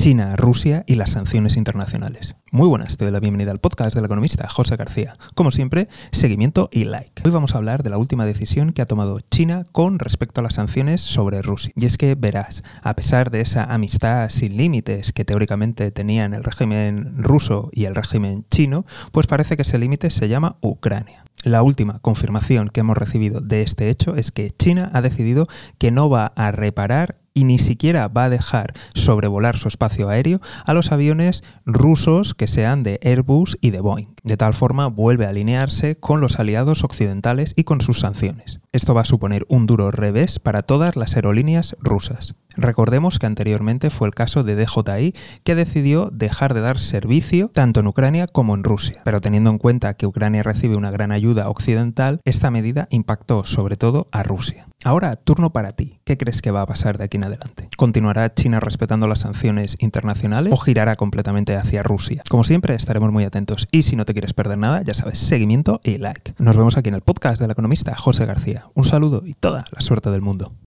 China, Rusia y las sanciones internacionales. Muy buenas, te doy la bienvenida al podcast del economista José García. Como siempre, seguimiento y like. Hoy vamos a hablar de la última decisión que ha tomado China con respecto a las sanciones sobre Rusia. Y es que verás, a pesar de esa amistad sin límites que teóricamente tenían el régimen ruso y el régimen chino, pues parece que ese límite se llama Ucrania. La última confirmación que hemos recibido de este hecho es que China ha decidido que no va a reparar y ni siquiera va a dejar sobrevolar su espacio aéreo a los aviones rusos que sean de Airbus y de Boeing. De tal forma vuelve a alinearse con los aliados occidentales y con sus sanciones. Esto va a suponer un duro revés para todas las aerolíneas rusas. Recordemos que anteriormente fue el caso de DJI que decidió dejar de dar servicio tanto en Ucrania como en Rusia. Pero teniendo en cuenta que Ucrania recibe una gran ayuda occidental, esta medida impactó sobre todo a Rusia. Ahora, turno para ti. ¿Qué crees que va a pasar de aquí en adelante? ¿Continuará China respetando las sanciones internacionales o girará completamente hacia Rusia? Como siempre, estaremos muy atentos y si no te quieres perder nada, ya sabes, seguimiento y like. Nos vemos aquí en el podcast del economista José García. Un saludo y toda la suerte del mundo.